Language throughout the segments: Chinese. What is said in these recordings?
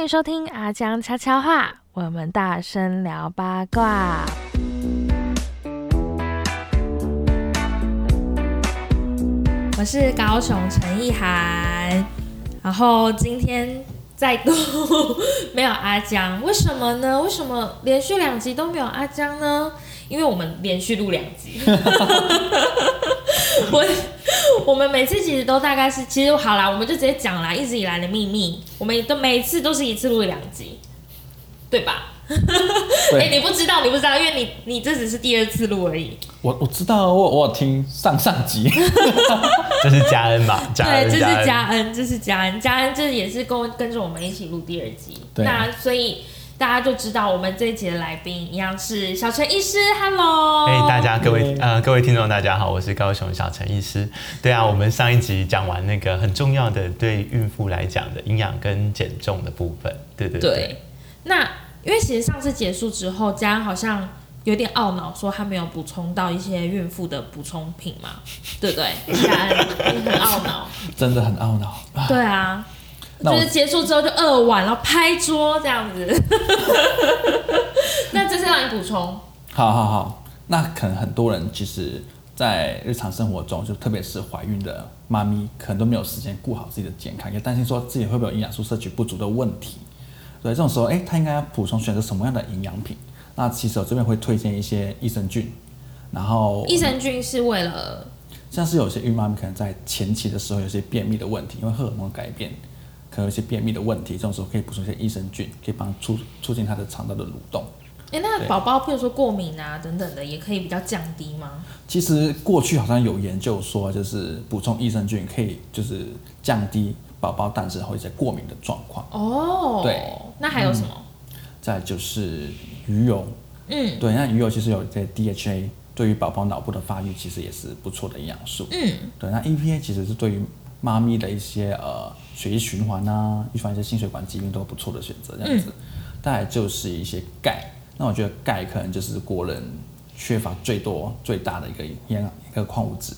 欢迎收听阿江悄悄话，我们大声聊八卦。我是高雄陈意涵，然后今天再度 没有阿江，为什么呢？为什么连续两集都没有阿江呢？因为我们连续录两集，我我们每次其实都大概是，其实好啦，我们就直接讲啦，一直以来的秘密，我们都每次都是一次录两集，对吧？哎、你不知道，你不知道，因为你你这只是第二次录而已。我我知道，我我有听上上集，这是嘉恩吧？嘉对，这是恩嘉恩，这是嘉恩，嘉恩这也是跟跟着我们一起录第二集。对那所以大家就知道我们这一集的来宾一样是小陈医师，Hello。哎、大家各位呃各位听众大家好，我是高雄小陈医师。对啊，我们上一集讲完那个很重要的对孕妇来讲的营养跟减重的部分，对对对，那因为其实上次结束之后，嘉恩好像有点懊恼，说他没有补充到一些孕妇的补充品嘛，对不对？嘉恩，你很懊恼。真的很懊恼。啊对啊，就是结束之后就饿完，然后拍桌这样子。那这是让你补充，好好好，那可能很多人其实，在日常生活中，就特别是怀孕的妈咪，可能都没有时间顾好自己的健康，也担心说自己会不会有营养素摄取不足的问题。对，这种时候，哎，他应该要补充选择什么样的营养品？那其实我这边会推荐一些益生菌，然后益生菌是为了像是有些孕妈咪可能在前期的时候有些便秘的问题，因为荷尔蒙改变，可能有一些便秘的问题，这种时候可以补充一些益生菌，可以帮促促进他的肠道的蠕动。哎、那宝宝，譬如说过敏啊等等的，也可以比较降低吗？其实过去好像有研究说，就是补充益生菌可以就是降低宝宝诞生后一些过敏的状况。哦，对，那还有什么？再就是鱼油，嗯对，那鱼油其实有一些 DHA，对于宝宝脑部的发育其实也是不错的营养素。嗯，对，那 EPA 其实是对于妈咪的一些呃血液循环啊，预防一些心血管疾病都不错的选择，这样子。再来就是一些钙，那我觉得钙可能就是国人缺乏最多最大的一个营养一个矿物质。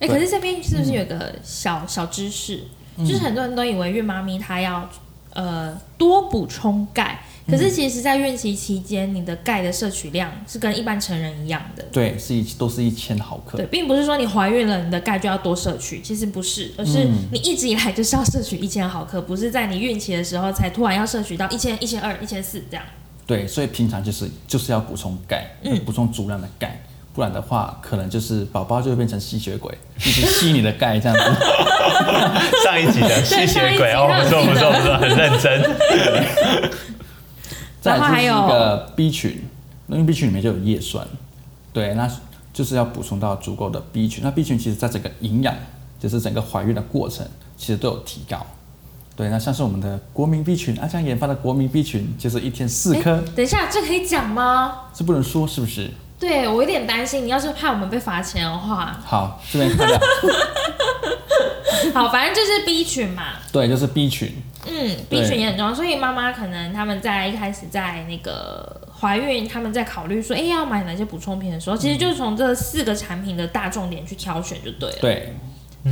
哎、对可是这边是不是有个小、小知识？就是很多人都以为孕妈咪她要呃多补充钙，可是其实，在孕期期间，你的钙的摄取量是跟一般成人一样的。对，是一都是一千毫克对，。并不是说你怀孕了，你的钙就要多摄取，其实不是，而是你一直以来就是要摄取一千毫克，不是在你孕期的时候才突然要摄取到一千、一千二、一千四这样。对，所以平常就是就是要补充钙，补充足量的钙，不然的话，可能就是宝宝就会变成吸血鬼，一直吸你的钙这样子。上一集的吸血鬼哦，不错不错不错，很认真。再来就是一个 B 群，因为 B 群里面就有叶酸，对，那就是要补充到足够的 B 群。那 B 群其实在整个营养，就是整个怀孕的过程，其实都有提高。对，那像是我们的国民 B 群，阿江研发的国民 B 群，就是一天四颗，诶等一下，这可以讲吗？这不能说是不是？对我有点担心，你要是怕我们被罚钱的话，好，这边看到，好，反正就是 B 群嘛，对，就是 B 群，嗯，B 群也很重要，所以妈妈可能他们在一开始在那个怀孕，他们在考虑说，哎、要买哪些补充品的时候，其实就是从这四个产品的大重点去挑选就对了。对，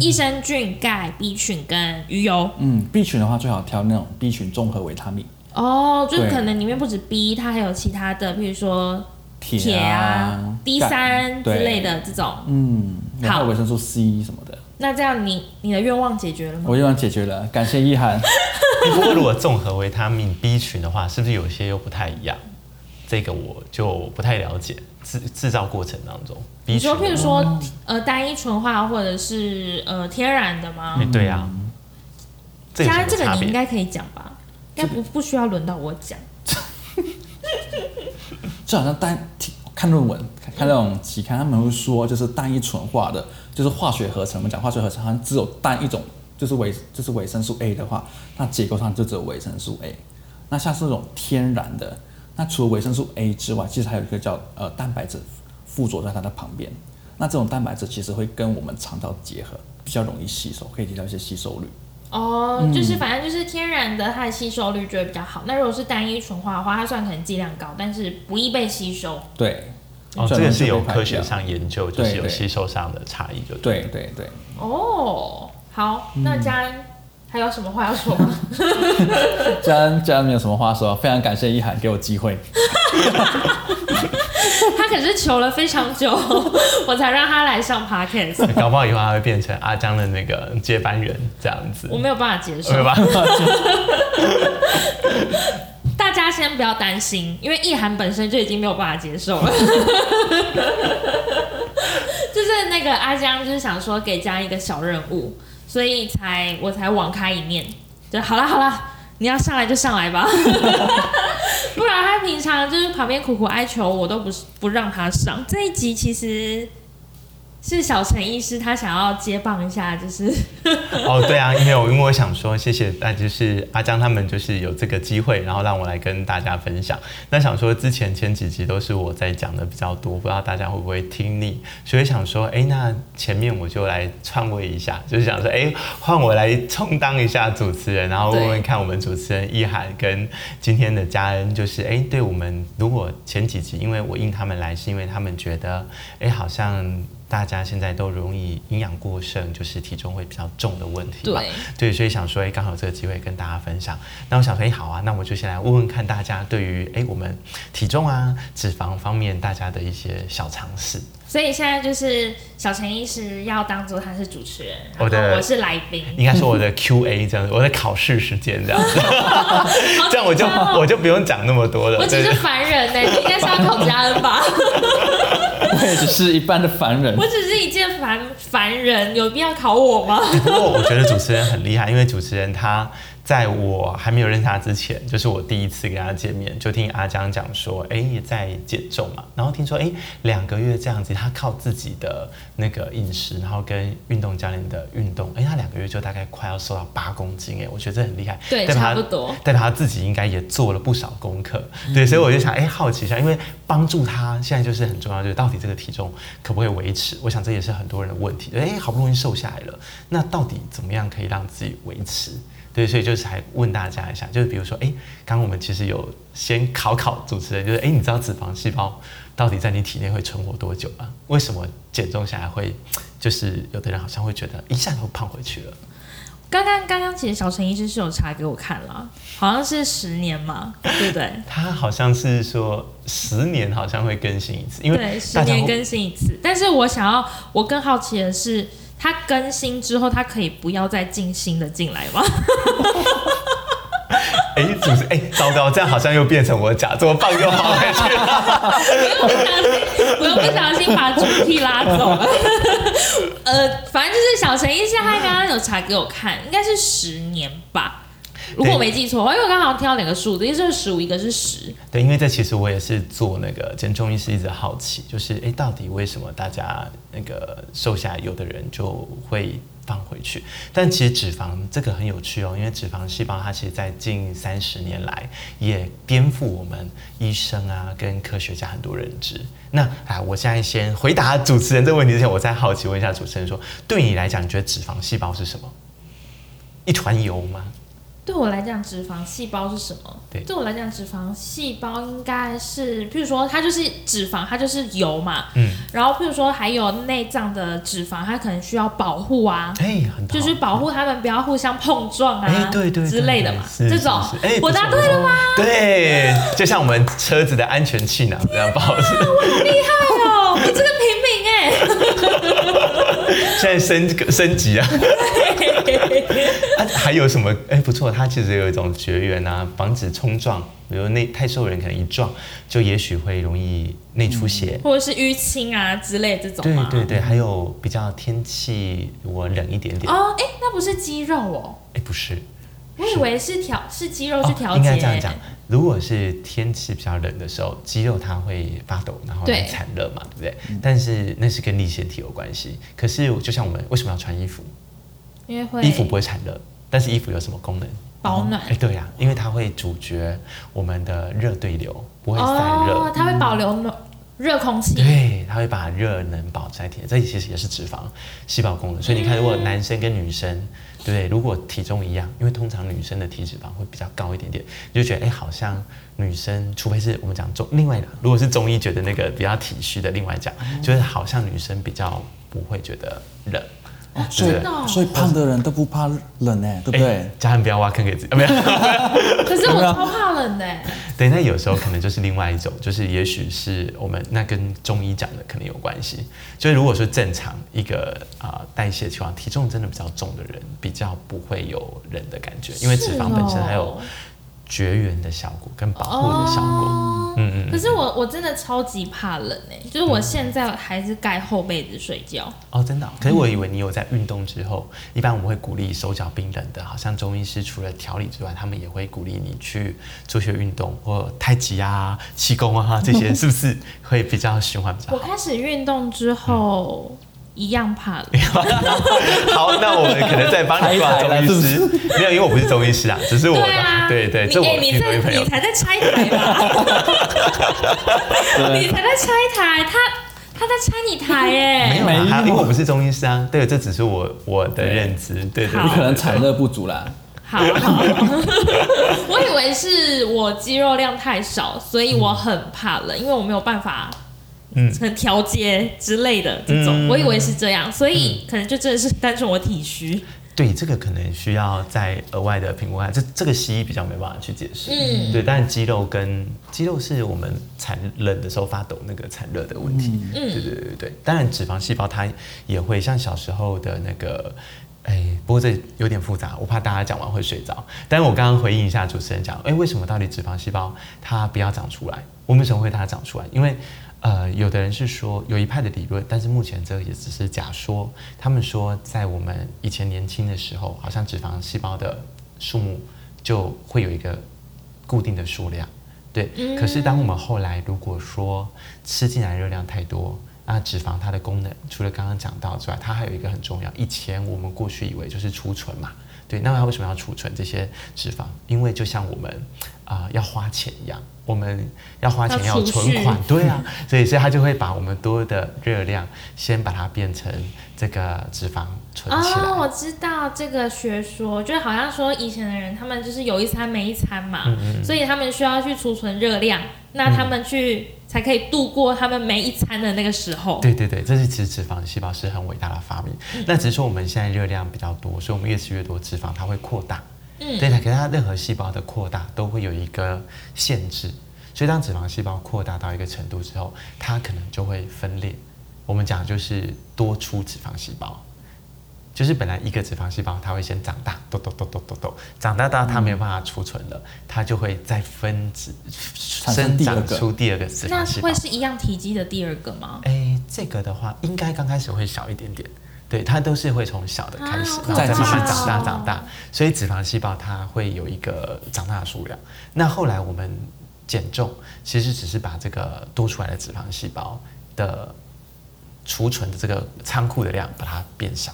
益生菌、钙、B 群跟鱼油。嗯，B 群的话最好挑那种 B 群综合维他命，哦，就是可能里面不止 B，它还有其他的，比如说铁铁啊啊、D 钙三之类的这种。嗯，然好。后维生素 C 什么的，那这样你你的愿望解决了吗？我愿望解决了，感谢意涵。不 过如果综合维他命 B 群的话，是不是有些又不太一样？这个我就不太了解。制制造过程当中你群说，譬如说，呃，单一纯化或者是呃天然的吗哎？对啊，这有什加这个？你应该可以讲吧？应该不不需要轮到我讲。就好像单看论文，看看那种期刊，他们会说就是单一纯化的，就是化学合成。我们讲化学合成，好像只有单一种，就是维就是维生素 A 的话，那结构上就只有维生素 A。那像是这种天然的，那除了维生素 A 之外，其实还有一个叫呃蛋白质附着在它的旁边。那这种蛋白质其实会跟我们肠道结合，比较容易吸收，可以提高一些吸收率。哦，嗯就是反正就是天然的，它的吸收率就会比较好。那如果是单一纯化的话，它虽然可能剂量高，但是不易被吸收。对，哦，这这个是有科学上研究，就是有吸收上的差异，就对对对。哦，好，嗯那嘉恩还有什么话要说吗？家人家人没有什么话说，非常感谢一涵给我机会。他可是求了非常久，我才让他来上 podcast，搞不好以后他会变成阿江的那个接班人这样子我，没有办法接受对。吧？大家先不要担心，因为意涵本身就已经没有办法接受了。就是那个阿江，就是想说给家一个小任务，所以才我才网开一面，就好了好了，你要上来就上来吧，不然他平常就是旁边苦苦哀求我都不是不让他上。这一集其实是小陈医师他想要接棒一下，就是 哦，对啊，因为我因为我想说，谢谢，那就是阿江他们就是有这个机会，然后让我来跟大家分享。那想说之前前几集都是我在讲的比较多，不知道大家会不会听腻，所以想说，哎，那前面我就来篡位一下，就是想说，哎，换我来充当一下主持人，然后问问看我们主持人意涵跟今天的嘉恩，就是哎，对我们如果前几集因为我应他们来，是因为他们觉得，哎，好像。大家现在都容易营养过剩，就是体重会比较重的问题嘛。对对，所以想说，哎，刚好有这个机会跟大家分享。那我想说，哎，好啊，那我就先来问问看大家对于哎我们体重啊、脂肪方面大家的一些小常识。所以现在就是小陈医师要当做他是主持人，我的我是来宾。应该说我的 Q&A 这样子，我的考试时间这样子，这样我就我就不用讲那么多了。我只是对凡人呢、你应该是要考嘉恩吧？我也只是一般的凡人我。只是一介凡凡人，有必要考我吗？不过我觉得主持人很厉害，因为主持人他在我还没有认识他之前，就是我第一次跟他见面，就听阿江讲说，哎，也在减重嘛，然后听说，哎，两个月这样子，他靠自己的那个饮食，然后跟运动教练的运动，哎，他两个月就大概快要瘦到八公斤，哎，我觉得这很厉害，对代表他差不多。代表他自己应该也做了不少功课，对，所以我就想，哎，好奇一下，因为帮助他现在就是很重要，就是到底这个体重可不可以维持？我想这也是很多人的问题，哎，好不容易瘦下来了，那到底怎么样可以让自己维持？对，所以就是还问大家一下，就是比如说，哎，刚刚我们其实有先考考主持人，就是哎，你知道脂肪细胞到底在你体内会存活多久吗？为什么减重下来会，就是有的人好像会觉得一下就胖回去了？刚刚刚刚其实小陈医师是有查给我看了，好像是十年嘛，对不对？他好像是说十年好像会更新一次，因为对，十年更新一次。但是我想要，我更好奇的是，它更新之后，它可以不要再进新的进来吗？哎，主持哎，糟糕，这样好像又变成我假，怎么办？又跑回去了。我又不小心把主题拉走了。呃，反正就是小陈一下他刚刚有查给我看，应该是十年吧。如果我没记错，因为我刚好听到两个数字，一个是十五，一个是十。对，因为这其实我也是做那个减重医师，一直好奇，就是哎，到底为什么大家那个瘦下来，有的人就会放回去？但其实脂肪这个很有趣哦，因为脂肪细胞它其实在近三十年来也颠覆我们医生啊跟科学家很多认知。那啊，我现在先回答主持人这个问题之前，我再好奇问一下主持人说，对你来讲，你觉得脂肪细胞是什么？一团油吗？对我来讲，脂肪细胞是什么？对我来讲，脂肪细胞应该是，譬如说，它就是脂肪，它就是油嘛。嗯，然后，譬如说，还有内脏的脂肪，它可能需要保护啊，哎，很就是保护它们不要互相碰撞啊，哎，对对对之类的嘛。是这种哎，我答对了吗？对，就像我们车子的安全气囊这样，不好意思，哎呦，我这个平民哎、现在升升级啊。啊，还有什么？哎，不错，它其实有一种绝缘啊，防止冲撞，比如内太瘦的人可能一撞，就也许会容易内出血。或者是淤青啊之类这种？对对对，还有比较天气如果冷一点点，哦，哎，那不是肌肉哦，哎，不是，我以为是调是肌肉去调哦，应、该这样讲。如果是天气比较冷的时候，肌肉它会发抖，然后对来产热嘛，对不对？但是那是跟力腺体有关系。可是就像我们为什么要穿衣服？因为会衣服不会产热，但是衣服有什么功能？保暖哎，对呀、因为它会阻绝我们的热对流，不会散热。哦，它会保留暖热空气。对，它会把热能保在体内，这其实也是脂肪细胞功能。所以你看，如果男生跟女生，对？如果体重一样，因为通常女生的体脂肪会比较高一点点，你就觉得哎，好像女生，除非是我们讲中，另外的，如果是中医觉得那个比较体虚的，另外讲，就是好像女生比较不会觉得冷。所以哦所以胖的人都不怕冷哎，对不对哎？家人不要挖坑给自己，啊、没有。可是我超怕冷的欸，对，那有时候可能就是另外一种，就是也许是我们那跟中医讲的可能有关系。就是如果说正常一个啊、代谢情况，体重真的比较重的人，比较不会有冷的感觉，因为脂肪本身还有绝缘的效果跟保护的效果。哦嗯嗯可是我我真的超级怕冷哎，就是我现在还是盖厚被子睡觉。哦，真的哦、可是我以为你有在运动之后，一般我们会鼓励手脚冰冷的，好像中医师除了调理之外，他们也会鼓励你去做些运动或太极啊、气功啊这些，是不是会比较循环比较好？我开始运动之后，一样怕了。好，那我们可能再帮你挂中医师，没有，因为我不是中医师啊，只是我对啊，对对，这我你哎，你听中医朋友在你。才在拆台吧？你才在拆台，他他在拆你台哎。没有因为我不是中医师啊，对，这只是我我的认知，对对你可能产热不足啦。好好，我以为是我肌肉量太少，所以我很怕冷，因为我没有办法。嗯很调节之类的这种，嗯我以为是这样，所以可能就真的是单纯我体虚。对，这个可能需要再额外的评估看，这这个西医比较没办法去解释。嗯对，但肌肉跟肌肉是我们产冷的时候发抖那个产热的问题。嗯对对对对对，当然脂肪细胞它也会像小时候的那个。哎，不过这有点复杂，我怕大家讲完会睡着。但是我刚刚回应一下主持人讲，哎，为什么到底脂肪细胞它不要长出来？我们为什么会它长出来？因为呃，有的人是说有一派的理论，但是目前这个也只是假说。他们说，在我们以前年轻的时候，好像脂肪细胞的数目就会有一个固定的数量，对。嗯可是当我们后来如果说吃进来热量太多，那脂肪它的功能除了刚刚讲到之外，它还有一个很重要。以前我们过去以为就是储存嘛，对。那它为什么要储存这些脂肪？因为就像我们啊、要花钱一样，我们要花钱要存款，对啊，所以所以它就会把我们多的热量先把它变成这个脂肪存起来。哦，我知道这个学说，就好像说以前的人他们就是有一餐没一餐嘛，嗯所以他们需要去储存热量，那他们去、才可以度过他们每一餐的那个时候。对对对，这是其实脂肪细胞是很伟大的发明。嗯那只是说我们现在热量比较多，所以我们越吃越多脂肪，它会扩大。嗯对，它可是它任何细胞的扩大都会有一个限制，所以当脂肪细胞扩大到一个程度之后，它可能就会分裂。我们讲就是多出脂肪细胞，就是本来一个脂肪细胞它会先长大，抖抖抖抖抖抖，长大到它没有办法储存了，它就会再分子生生长第二个出第二个脂那肪细胞会。是一样体积的第二个吗？哎，这个的话，应该刚开始会小一点点，对，它都是会从小的开始，啊然后再慢慢长大长长大，所以脂肪细胞它会有一个长大的数量。那后来我们减重，其实只是把这个多出来的脂肪细胞的储存的这个仓库的量把它变小。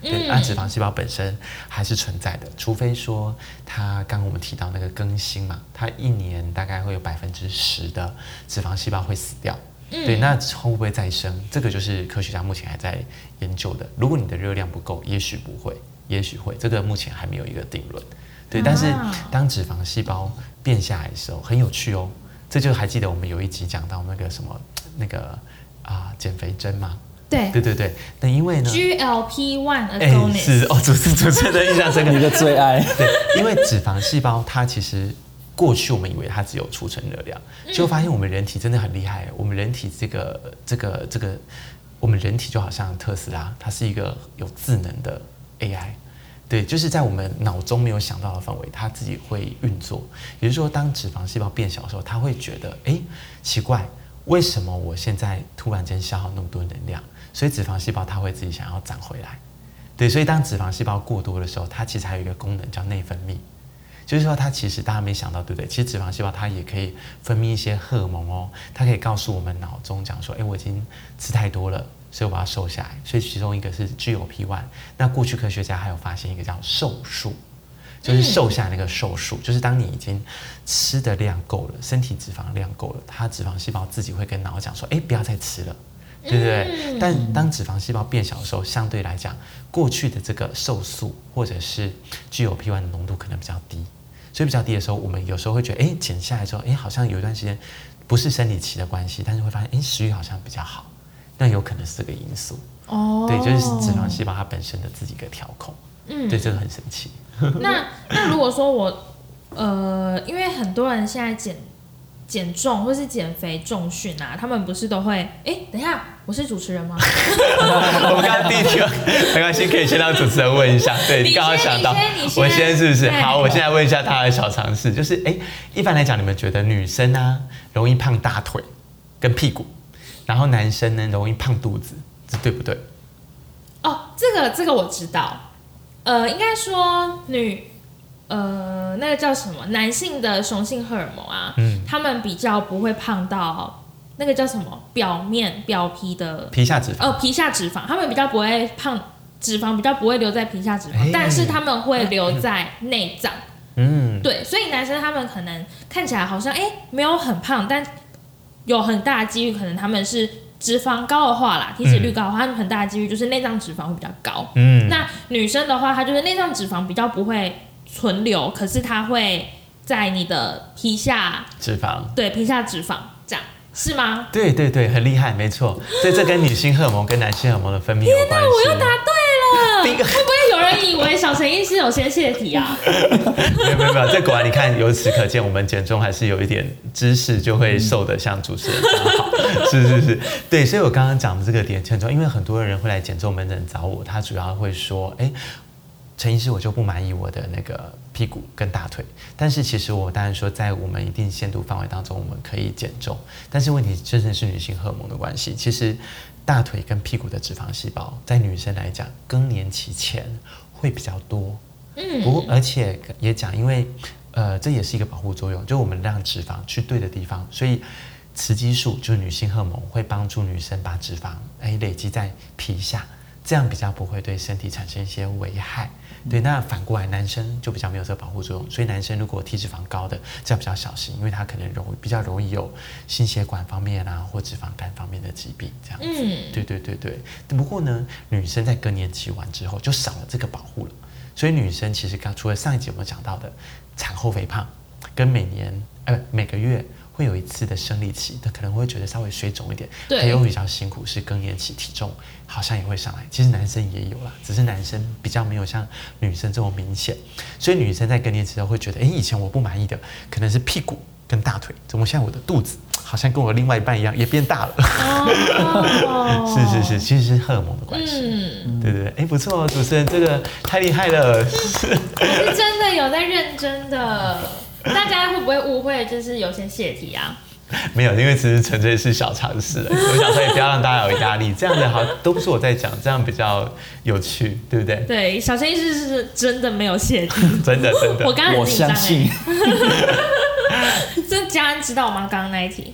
对，那、脂肪细胞本身还是存在的，除非说它刚刚我们提到那个更新嘛，它一年大概会有百分之十的脂肪细胞会死掉。对，那会不会再生？这个就是科学家目前还在研究的。如果你的热量不够，也许不会，也许会，这个目前还没有一个定论。对，但是啊当脂肪细胞变下来的时候，很有趣哦。这就还记得我们有一集讲到那个什么那个啊、减肥针吗？对对对对，那因为呢，，GLP one 哎 agonist，、是哦，主持主持人的印象深刻 你。的最爱，对，因为脂肪细胞它其实过去我们以为它只有储存热量，结果发现我们人体真的很厉害。我们人体这个这个这个，我们人体就好像特斯拉，它是一个有智能的 AI。对，就是在我们脑中没有想到的范围，它自己会运作。也就是说，当脂肪细胞变小的时候，它会觉得，哎，奇怪，为什么我现在突然间消耗那么多能量？所以脂肪细胞它会自己想要长回来。对，所以当脂肪细胞过多的时候，它其实还有一个功能叫内分泌，就是说它其实大家没想到，对不对？其实脂肪细胞它也可以分泌一些荷尔蒙哦，它可以告诉我们脑中讲说，哎，我已经吃太多了，所以我要瘦下来。所以其中一个是 GLP-1，那过去科学家还有发现一个叫瘦素。就是瘦下来那个瘦素，就是当你已经吃的量够了，身体脂肪量够了，它脂肪细胞自己会跟脑讲说，哎，不要再吃了，对不对？但当脂肪细胞变小的时候，相对来讲，过去的这个瘦素或者是 GLP-1 的浓度可能比较低，所以比较低的时候，我们有时候会觉得，哎，减下来之后，哎，好像有一段时间不是生理期的关系，但是会发现，哎，食欲好像比较好，那有可能是这个因素。哦，对，就是脂肪细胞它本身的自己一个调控，嗯对，这个很神奇。那那如果说我呃，因为很多人现在减减重或是减肥重训啊，他们不是都会哎，等一下，我是主持人吗？我们刚刚第一题，没关系，可以先让主持人问一下。对你你刚刚想到我先是不是？好，我现在问一下大家的小常识，就是哎，一般来讲，你们觉得女生呢容易胖大腿跟屁股，然后男生呢容易胖肚子，这对不对？哦，这个这个我知道，呃，应该说女。呃，那个叫什么？男性的雄性荷尔蒙啊，嗯他们比较不会胖到那个叫什么表面表皮的皮下脂肪。呃，皮下脂肪，他们比较不会胖，脂肪比较不会留在皮下脂肪，哎但是他们会留在内脏。嗯，对，所以男生他们可能看起来好像哎、没有很胖，但有很大的几率可能他们是脂肪高的话啦，体脂率高的话，很大的几率就是内脏脂肪会比较高。嗯，那女生的话，她就是内脏脂肪比较不会存留，可是它会在你的皮下，脂肪。对皮下脂肪这样是吗？对对对，很厉害，没错。所以这跟女性荷尔蒙跟男性荷尔蒙的分泌有关系。我又答对了，会不会有人以为小陈医师有先泄题啊？没有没有没有，这果然你看，由此可见，我们减重还是有一点知识，就会瘦的像主持人这样好。是是是，对，所以我刚刚讲的这个点很重要，因为很多人会来减重门诊找我，他主要会说，哎。陈医师，我就不满意我的那个屁股跟大腿，但是其实我当然说，在我们一定限度范围当中，我们可以减重，但是问题真的是女性荷尔蒙的关系。其实大腿跟屁股的脂肪细胞，在女生来讲，更年期前会比较多，嗯不过而且也讲，因为呃，这也是一个保护作用，就我们让脂肪去对的地方，所以雌激素就是女性荷尔蒙会帮助女生把脂肪哎累积在皮下，这样比较不会对身体产生一些危害。对，那反过来男生就比较没有这个保护作用，所以男生如果体脂肪高的，这样比较小心，因为他可能容易比较容易有心血管方面啊或脂肪肝方面的疾病这样子。嗯对对对对。不过呢，女生在更年期完之后就少了这个保护了，所以女生其实刚除了上一集我们讲到的产后肥胖，跟每年呃每个月会有一次的生理期，她可能会觉得稍微水肿一点，对还有比较辛苦是更年期，体重好像也会上来。其实男生也有啦，只是男生比较没有像女生这么明显，所以女生在更年期的时候会觉得，哎，以前我不满意的可能是屁股跟大腿，怎么现在我的肚子好像跟我另外一半一样也变大了？哦 是是是，其实是荷尔蒙的关系。嗯，对对对，哎，不错哦，主持人这个太厉害了。我是真的有在认真的。大家会不会误会，就是有些泄题啊？没有，因为只是纯粹是小常识而已。我想说，也不要让大家有压力，这样的好都不是我在讲，这样比较有趣，对不对？对，小陈医师是真的没有谢题，真的真的。我刚刚我很紧张相信哎。这家人知道吗？刚刚那一题，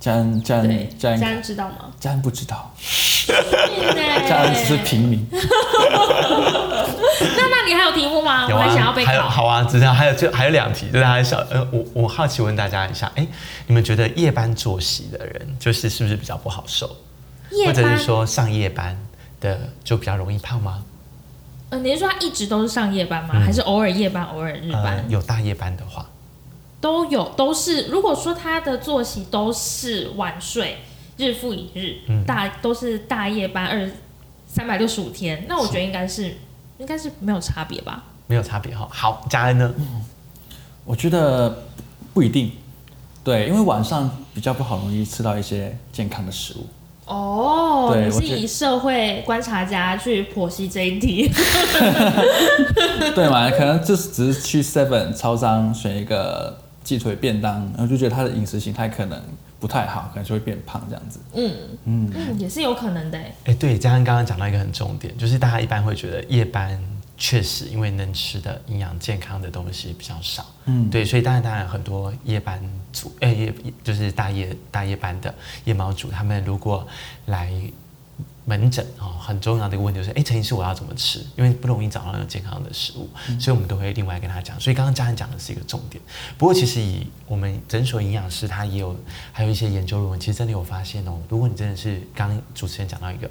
家人家对人，家嘉恩人知道吗？家人不知道，家家人只是平民。那那你还有题目吗？有我还想要啊，还有。好啊，只是还有就还有两题，就是还小呃，我我好奇问大家一下，哎，你们觉得夜班作息的人，就是是不是比较不好受，夜班或者是，说上夜班的就比较容易胖吗？呃，你是说他一直都是上夜班吗？嗯还是偶尔夜班，偶尔日班？呃，有大夜班的话，都有，都是。如果说他的作息都是晚睡，日复一日，嗯大都是大夜班二三百六十五天，那我觉得应该是应该是没有差别吧。没有差别哈。好，佳恩呢？我觉得不一定，对，因为晚上比较不好容易吃到一些健康的食物。哦，你是以社会观察家去剖析这一题。对嘛？可能就是只是去 Seven 超商选一个鸡腿便当，然后就觉得他的饮食形态可能不太好，可能就会变胖这样子。嗯嗯，也是有可能的欸。哎，对，嘉恩刚刚讲到一个很重点，就是大家一般会觉得夜班确实因为能吃的营养健康的东西比较少，嗯，对，所以当然当然很多夜班族，呃夜就是大夜大夜班的夜猫族，他们如果来门诊哦，很重要的一个问题就是，哎，陈医师我要怎么吃？因为不容易找到那种健康的食物，所以我们都会另外跟他讲。所以刚刚嘉恩讲的是一个重点。不过其实以我们诊所营养师他也有还有一些研究论文，其实真的有发现哦，如果你真的是刚刚主持人讲到一个，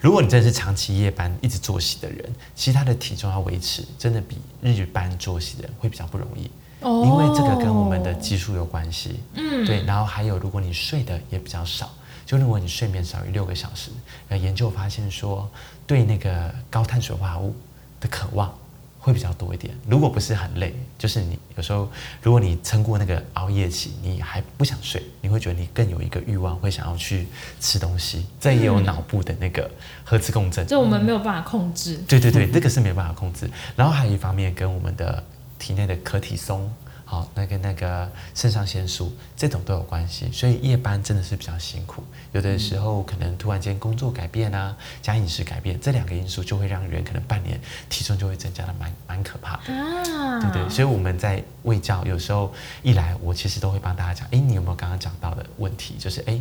如果你真的是长期夜班一直作息的人，其实他的体重要维持真的比日班作息的人会比较不容易。哦因为这个跟我们的激素有关系，嗯对，然后还有如果你睡的也比较少，就如果你睡眠少于六个小时，呃，研究发现说，对那个高碳水化合物的渴望会比较多一点。如果不是很累，就是你有时候，如果你撑过那个熬夜期，你还不想睡，你会觉得你更有一个欲望，会想要去吃东西。这也有脑部的那个核磁共振。这我们没有办法控制。对对对，这个是没有办法控制。然后还有一方面跟我们的体内的可体松。好，那跟那个肾上腺素这种都有关系，所以夜班真的是比较辛苦。有的时候可能突然间工作改变啊，加饮食改变，这两个因素就会让人可能半年体重就会增加的蛮蛮可怕的。啊，对对，所以我们在喂教有时候一来，我其实都会帮大家讲，哎，你有没有刚刚讲到的问题？就是哎，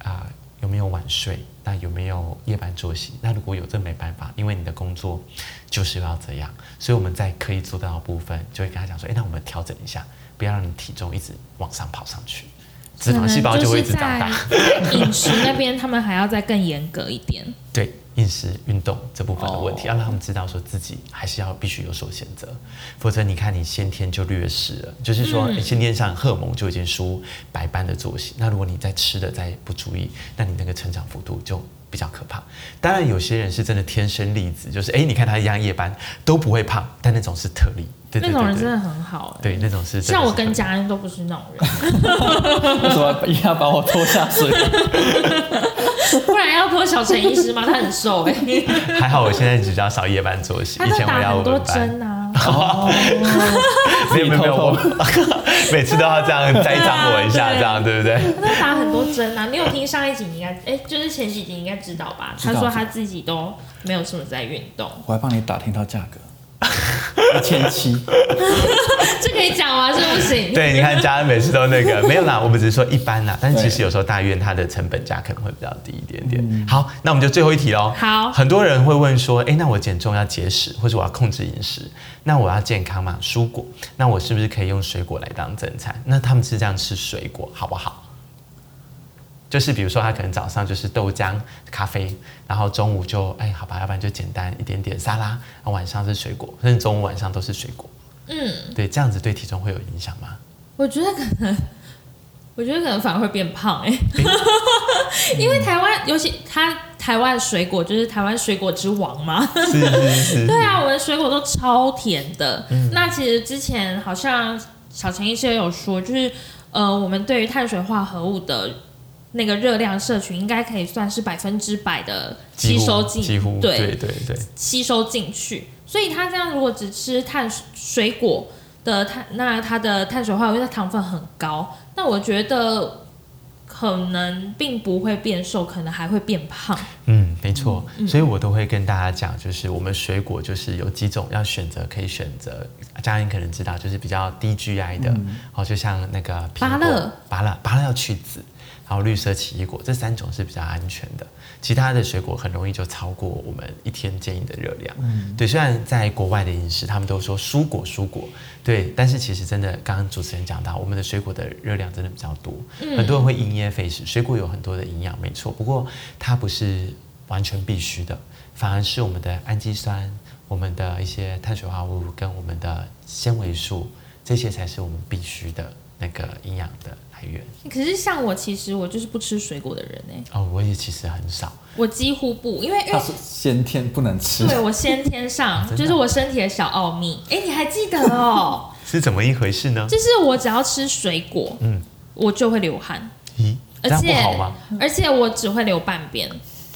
啊。有没有晚睡？那有没有夜班作息？那如果有，这没办法，因为你的工作就是要这样。所以我们在可以做到的部分，就会跟他讲说：，哎，那我们调整一下，不要让你体重一直往上跑上去，脂肪细胞就会一直长大。饮食那边，他们还要再更严格一点。对。饮食、运动这部分的问题，要让他们知道说自己还是要必须有所选择，否则你看你先天就劣势了，就是说先天上荷尔蒙就已经输白班的作息，那如果你在吃的再不注意，那你那个成长幅度就比较可怕。当然有些人是真的天生丽质，就是哎，你看他一样夜班都不会胖，但那种是特例。那种人真的很好，对，那种是像我跟家人都不是那种人，为什么一定要把我拖下水？不然要拖小陈医师吗？他很瘦哎。还好我现在比较少夜班作息，以前我要很多针啊。没有没有我每次都要这样栽赃我一下，这样对不对？他打很多针啊！你有听上一集？你应该哎，就是前几集应该知道吧？他说他自己都没有什么在运动。我还帮你打听到价格。一千七，这可以讲吗？是不行。对，你看家人每次都那个没有啦，我们只是说一般啦，但是其实有时候大院它的成本价可能会比较低一点点。好，那我们就最后一题喽。好，很多人会问说，哎，那我减重要节食，或者我要控制饮食，那我要健康嘛？蔬果，那我是不是可以用水果来当正餐？那他们是这样吃水果好不好？就是比如说，他可能早上就是豆浆、咖啡，然后中午就哎，好吧，要不然就简单一点点沙拉，然后晚上是水果，甚至中午晚上都是水果。嗯，对，这样子对体重会有影响吗？我觉得可能，我觉得可能反而会变胖哎，因为台湾尤其它台湾水果就是台湾水果之王嘛，是是是，对啊，我的水果都超甜的。那其实之前好像小陈医生有说，就是呃，我们对于碳水化合物的。那个热量摄取应该可以算是百分之百的吸收进，几乎对对对吸收进去。所以他这样如果只吃碳水果的碳，那它的碳水化合物的糖分很高，那我觉得可能并不会变瘦，可能还会变胖。嗯，没错。所以我都会跟大家讲，就是我们水果就是有几种要选择，可以选择。家人可能知道，就是比较低 GI 的，哦，就像那个芭乐，芭乐，芭乐要去籽。然后绿色奇异果这三种是比较安全的，其他的水果很容易就超过我们一天建议的热量。嗯，对，虽然在国外的饮食他们都说蔬果蔬果，对，但是其实真的刚刚主持人讲到，我们的水果的热量真的比较多，很多人会因噎废食。水果有很多的营养，没错，不过它不是完全必须的，反而是我们的氨基酸、我们的一些碳水化合物跟我们的纤维素，这些才是我们必须的那个营养的。可是像我，其实我就是不吃水果的人哎。哦，我也其实很少，我几乎不，因为因为是先天不能吃。对，我先天上 就是我身体的小奥秘。哎，你还记得哦？是怎么一回事呢？就是我只要吃水果，嗯，我就会流汗。咦，而且？而且我只会流半边。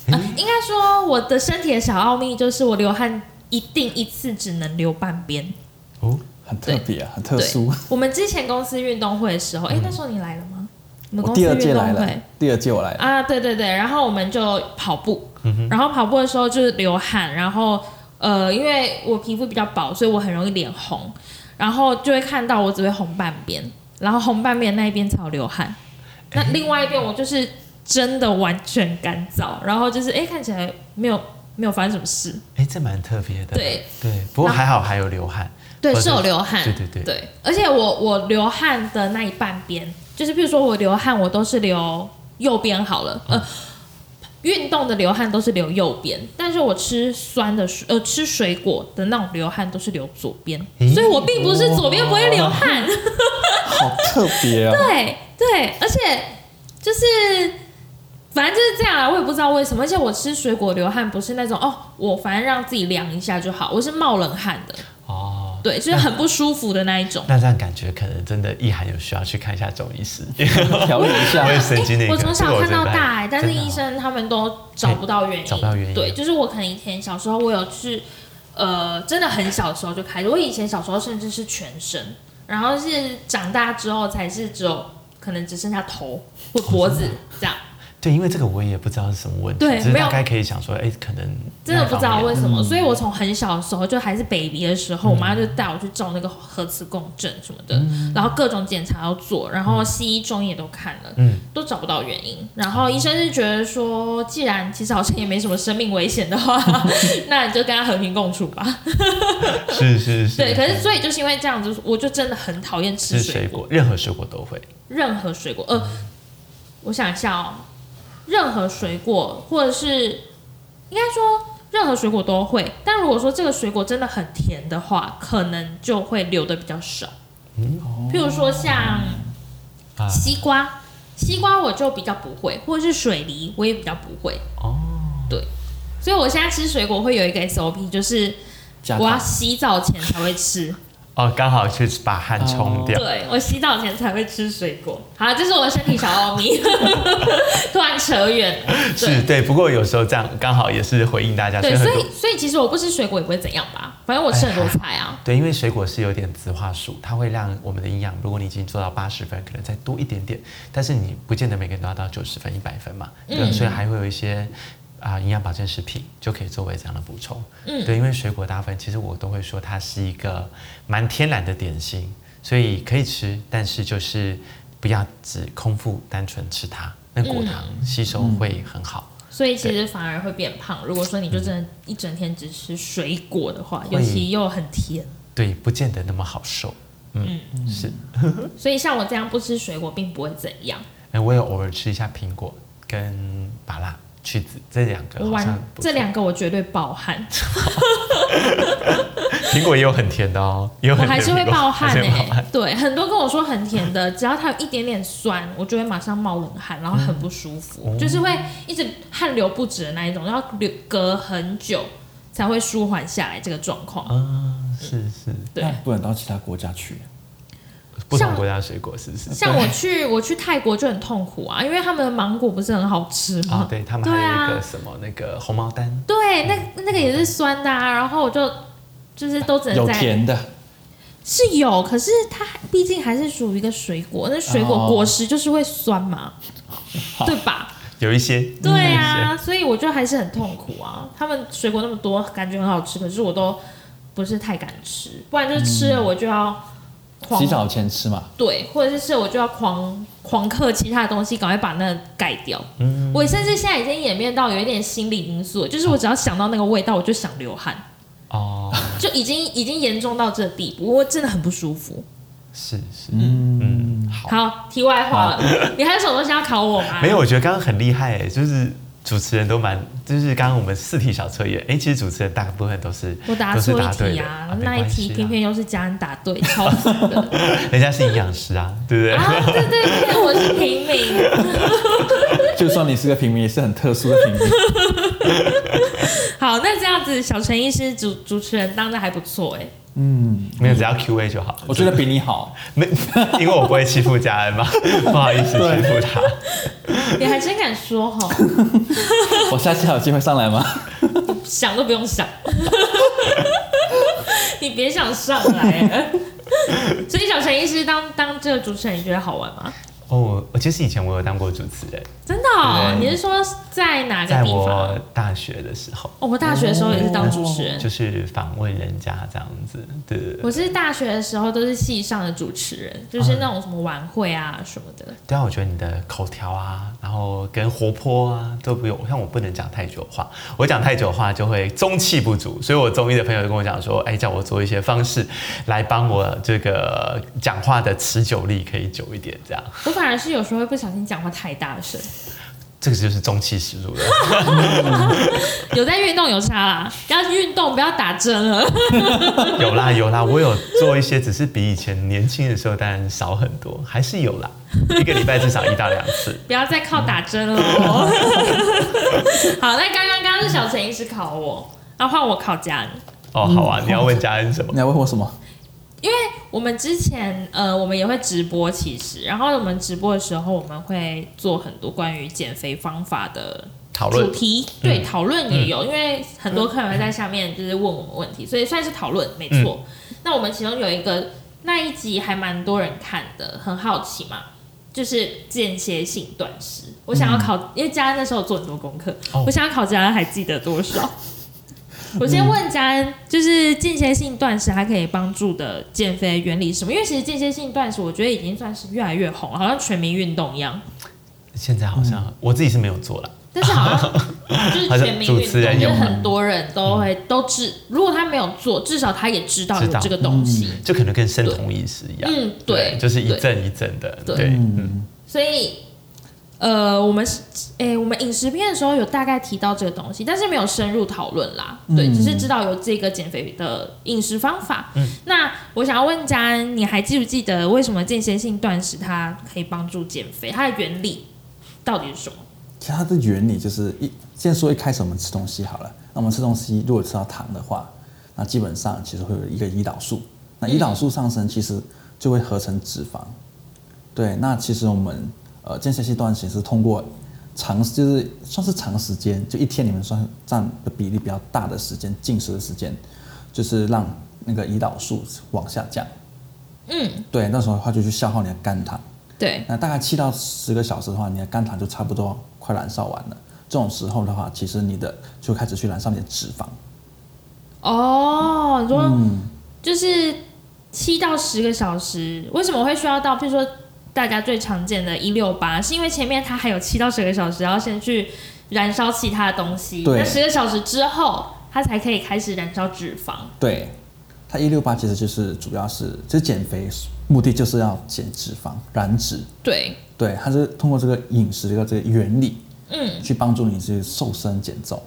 应该说我的身体的小奥秘就是我流汗一定一次只能流半边。哦。很特别啊，很特殊。我们之前公司运动会的时候，哎，那时候你来了吗？我们公司运动会，第二届我来了啊，对对对。然后我们就跑步，然后跑步的时候就是流汗，然后呃，因为我皮肤比较薄，所以我很容易脸红，然后就会看到我只会红半边，然后红半边那一边才有流汗，那另外一边我就是真的完全干燥，然后就是哎看起来没有没有发生什么事，哎，这蛮特别的，对对，不过还好还有流汗。对，是有流汗。对对对。对，而且我我流汗的那一半边，就是比如说我流汗，我都是流右边好了。呃，运动的流汗都是流右边，但是我吃酸的水，呃，吃水果的那种流汗都是流左边，所以我并不是左边不会流汗。好特别啊！对对，而且就是。反正就是这样啊，我也不知道为什么，而且我吃水果流汗不是那种哦，我反正让自己凉一下就好，我是冒冷汗的，哦，对，就是很不舒服的那一种。那这样感觉可能真的意涵有需要去看一下中医师，调理一下我。神经那个。我从小看到大、欸，但是医生他们都找不到原因，找不到原因对，就是我可能以前小时候我有去，呃，真的很小的时候就开始，我以前小时候甚至是全身，然后是长大之后才是只有可能只剩下头或脖子 这样。对，因为这个我也不知道是什么问题，只是大概可以想说，哎，可能真的不知道为什什么，所以我从很小的时候就还是 baby 的时候，我妈就带我去照那个核磁共振什么的，然后各种检查要做，然后西医、中医也都看了，嗯都找不到原因。然后医生是觉得说，既然其实好像也没什么生命危险的话，那你就跟他和平共处吧。是是是，对，可是所以就是因为这样子，我就真的很讨厌吃水果，吃水果，任何水果都会。任何水果。呃，我想一下哦，任何水果或者是应该说任何水果都会，但如果说这个水果真的很甜的话，可能就会留的比较少。譬如说像啊西瓜，西瓜我就比较不会，或者是水梨我也比较不会。哦，对所以我现在吃水果会有一个 SOP，就是我要洗澡前才会吃。哦，刚好去把汗冲掉。对我洗澡前才会吃水果。好，这是我的身体小奥秘。突然扯远了，是对，不过有时候这样刚好也是回应大家，对，所以所以其实我不吃水果也不会怎样吧，反正我吃很多菜啊。对，因为水果是有点植化素，它会让我们的营养，如果你已经做到八十分，可能再多一点点，但是你不见得每个人都要到九十分、一百分嘛，对，嗯所以还会有一些啊营养保健食品就可以作为这样的补充。嗯对，因为水果大部分其实我都会说它是一个蛮天然的点心，所以可以吃，但是就是不要只空腹单纯吃它，那果糖吸收会很好。所以其实反而会变胖。如果说你就真的一整天只吃水果的话，会尤其又很甜，对，不见得那么好受。嗯，是。所以像我这样不吃水果并不会怎样。哎，我有偶尔吃一下苹果跟芭乐、去这两个这两个我绝对爆汗，苹果也有很甜的哦，也有我很甜的苹果还是会爆汗还是哎、会爆汗。对，很多跟我说很甜的，只要它有一点点酸，我就会马上冒冷汗，然后很不舒服，嗯就是会一直汗流不止的那一种，要流隔很久才会舒缓下来这个状况。啊，是是，对，不能到其他国家去。不同像国家的水果是不是？像我去我去泰国就很痛苦啊，因为他们的芒果不是很好吃吗？啊，对他们还有一个什么那个红毛丹，对，那那个也是酸的啊，然后我就就是都只能有在甜的，是有，可是它毕竟还是属于一个水果，那水果哦果实就是会酸嘛，对吧？有一些。对啊，所以我就还是很痛苦啊。他们水果那么多，感觉很好吃，可是我都不是太敢吃，不然就是吃了我就要狂洗澡前吃嘛。对，或者是我就要狂狂嗑其他的东西，赶快把那个盖掉。我甚至现在已经演变到有一点心理因素，就是我只要想到那个味道，我就想流汗，哦，就已经已经严重到这地步，我真的很不舒服。是是，嗯，嗯，好，好，题外话了，你还有什么东西要考我吗？没有，我觉得刚刚很厉害哎，就是主持人都蛮，就是刚刚我们四题小测验，哎，其实主持人大部分都是我答都是错题啊，没那一题偏偏又是家人答对，超烦的人家是营养师啊，对不对？啊！对对对，我是平民。就算你是个平民，也是很特殊的平民。好，那这样子，小陈医师主主持人当的还不错哎。嗯，没有，只要 Q A 就好。我觉得比你好。没，因为我不会欺负家人嘛，不好意思欺负他。你还真敢说哈，我下次还有机会上来吗？想都不用想，你别想上来。所以小陈医师当当这个主持人，你觉得好玩吗？哦，我其实以前我有当过主持人，真的、哦？你是说在哪个在地方我？大学的时候，哦，我大学的时候也是当主持人。就是访问人家这样子，对。我是大学的时候都是系上的主持人，就是那种什么晚会啊什么的。对啊，我觉得你的口条啊，然后跟活泼啊都不用，像我不能讲太久话，我讲太久话就会中气不足，所以我中医的朋友就跟我讲说，哎，叫我做一些方式来帮我这个讲话的持久力可以久一点，这样。我反而是有时候会不小心讲话太大声，这个就是中气十足了。有在运动有差啦，要运动不要打针了。有啦有啦，我有做一些，只是比以前年轻的时候当然少很多，还是有啦，一个礼拜至少一到两次。不要再靠打针了。好，那刚刚刚刚是小陈医师考我，然后换我考家人。哦，好啊，你要问家人什么你？要问我什么？因为我们之前呃，我们也会直播，其实，然后我们直播的时候，我们会做很多关于减肥方法的讨论。主题，对，讨论也有，因为很多客人会在下面就是问我们问题，所以算是讨论，没错。那我们其中有一个那一集还蛮多人看的，很好奇嘛，就是间歇性断食。我想要考，因为佳恩那时候做很多功课，哦。我想要考佳恩还记得多少？我先问嘉恩，就是间歇性断食它可以帮助的减肥原理是什么？因为其实间歇性断食，我觉得已经算是越来越红了，好像全民运动一样。现在好像我自己是没有做了。但是好像 就是全民主运动，就是持人有很多人都会都知，如果他没有做，至少他也知道有这个东西。就可能跟生酮饮食一样，嗯，对，就是一对阵一阵的，对对，嗯，所以，呃，我们是，诶、我们饮食片的时候有大概提到这个东西，但是没有深入讨论啦。对，嗯只是知道有这个减肥的饮食方法。嗯那我想要问嘉恩，你还记不记得为什么间歇性断食它可以帮助减肥？它的原理到底是什么？其实它的原理就是一，先说一开始我们吃东西好了。那我们吃东西如果吃到糖的话，那基本上其实会有一个胰岛素。那胰岛素上升，其实就会合成脂肪。对，那其实我们呃间歇性断食是通过长，就是算是长时间，就一天里面算占的比例比较大的时间，进食的时间，就是让那个胰岛素往下降。嗯，对，那时候的话就去消耗你的肝糖。对，那大概七到十个小时的话，你的肝糖就差不多快燃烧完了。这种时候的话，其实你的就开始去燃烧你的脂肪。哦，你说、嗯，就是七到十个小时，为什么会需要到？譬如说大家最常见的一六八，是因为前面它还有七到十个小时要先去燃烧其他的东西，对。那十个小时之后，它才可以开始燃烧脂肪。对，它一六八其实就是主要是，就是减肥目的就是要减脂肪、燃脂。对，对，它是通过这个饮食的这个原理嗯。去帮助你去瘦身减重。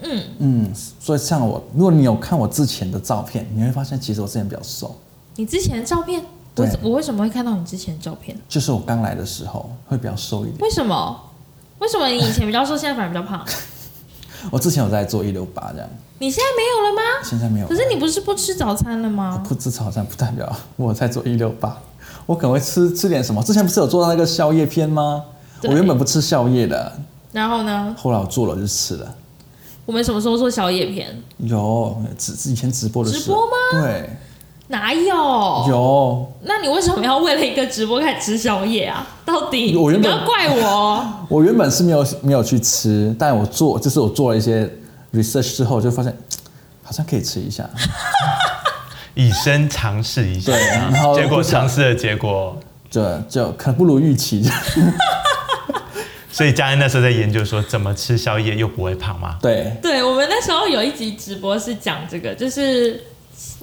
嗯，嗯，所以像我，如果你有看我之前的照片，你会发现其实我之前比较瘦，你之前的照片，我我为什么会看到你之前的照片？就是我刚来的时候会比较瘦一点。为什么？为什么你以前比较瘦，现在反而比较胖？我之前有在做一六八这样，你现在没有了吗？现在没有。可是你不是不吃早餐了吗？不吃早餐不代表 我在做一六八，我可能会吃吃点什么。之前不是有做到那个宵夜片吗？我原本不吃宵夜的，然后呢？后来我做了就吃了。我们什么时候做宵夜片？有直以前直播的时候，直播吗对，哪有？有。那你为什么要为了一个直播开始吃宵夜啊？到底我原本你不要怪我哦。我原本是没有没有去吃，但我做就是我做了一些 research 之后，就发现 好像可以吃一下。以身尝试一下，对然后结果尝试的结果，就就可能不如预期。所以佳恩那时候在研究说怎么吃宵夜又不会胖吗？对，对我们那时候有一集直播是讲这个，就是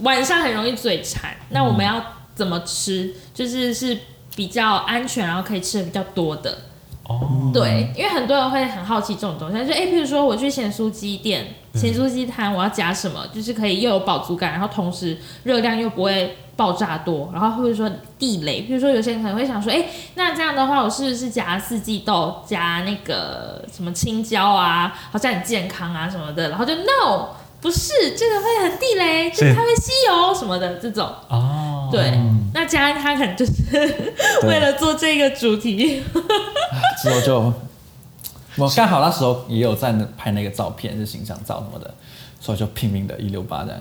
晚上很容易嘴馋，那我们要怎么吃，就是是比较安全，然后可以吃的比较多的。哦，对，因为很多人会很好奇这种东西，就哎，譬如说我去咸酥鸡店、咸酥鸡摊，我要加什么，就是可以又有饱足感，然后同时热量又不会爆炸多，然后或者说地雷，譬如说有些人可能会想说，哎，那这样的话，我是不是加四季豆，加那个什么青椒啊，好像很健康啊什么的，然后就 no。不是，这个会很地雷，就是是它会吸油什么的这种。哦，对，那嘉恩他可能就是 为了做这个主题，之后就 我刚好那时候也有在那拍那个照片，是形象照什么的，所以就拼命的一六八这样。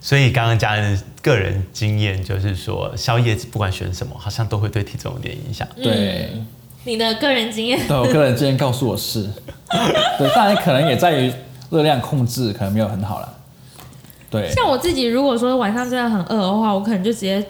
所以刚刚嘉恩的个人经验就是说，宵夜不管选什么，好像都会对体重有点影响。对，你的个人经验。对我个人经验告诉我是，对，当然可能也在于热量控制可能没有很好了。对，像我自己，如果说晚上真的很饿的话，我可能就直接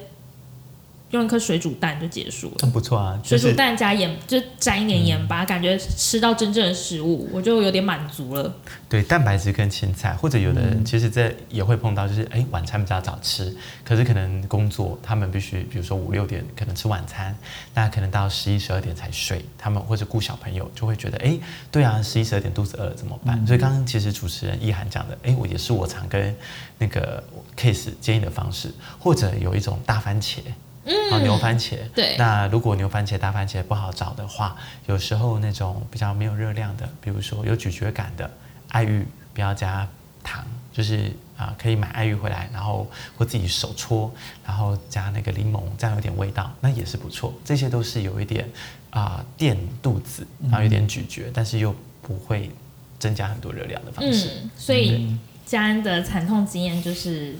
用一颗水煮蛋就结束了。很不错啊，水煮蛋加盐，就沾一点盐巴，感觉吃到真正的食物，我就有点满足了。对蛋白质跟青菜，或者有的人其实这也会碰到，就是哎晚餐比较早吃，可是可能工作他们必须，比如说五六点可能吃晚餐，那可能到十一十二点才睡，他们或者顾小朋友就会觉得哎对啊十一十二点肚子饿了怎么办？所以刚刚其实主持人意涵讲的，哎我也是我常跟那个 case 建议的方式，或者有一种大番茄。嗯，牛番茄。对那如果牛番茄、大番茄不好找的话，有时候那种比较没有热量的，比如说有咀嚼感的爱玉，不要加糖，就是啊、可以买爱玉回来，然后或自己手搓，然后加那个柠檬，这样有点味道，那也是不错。这些都是有一点啊、垫肚子，然后有点咀嚼，但是又不会增加很多热量的方式。嗯，所以嘉恩的惨痛经验就是，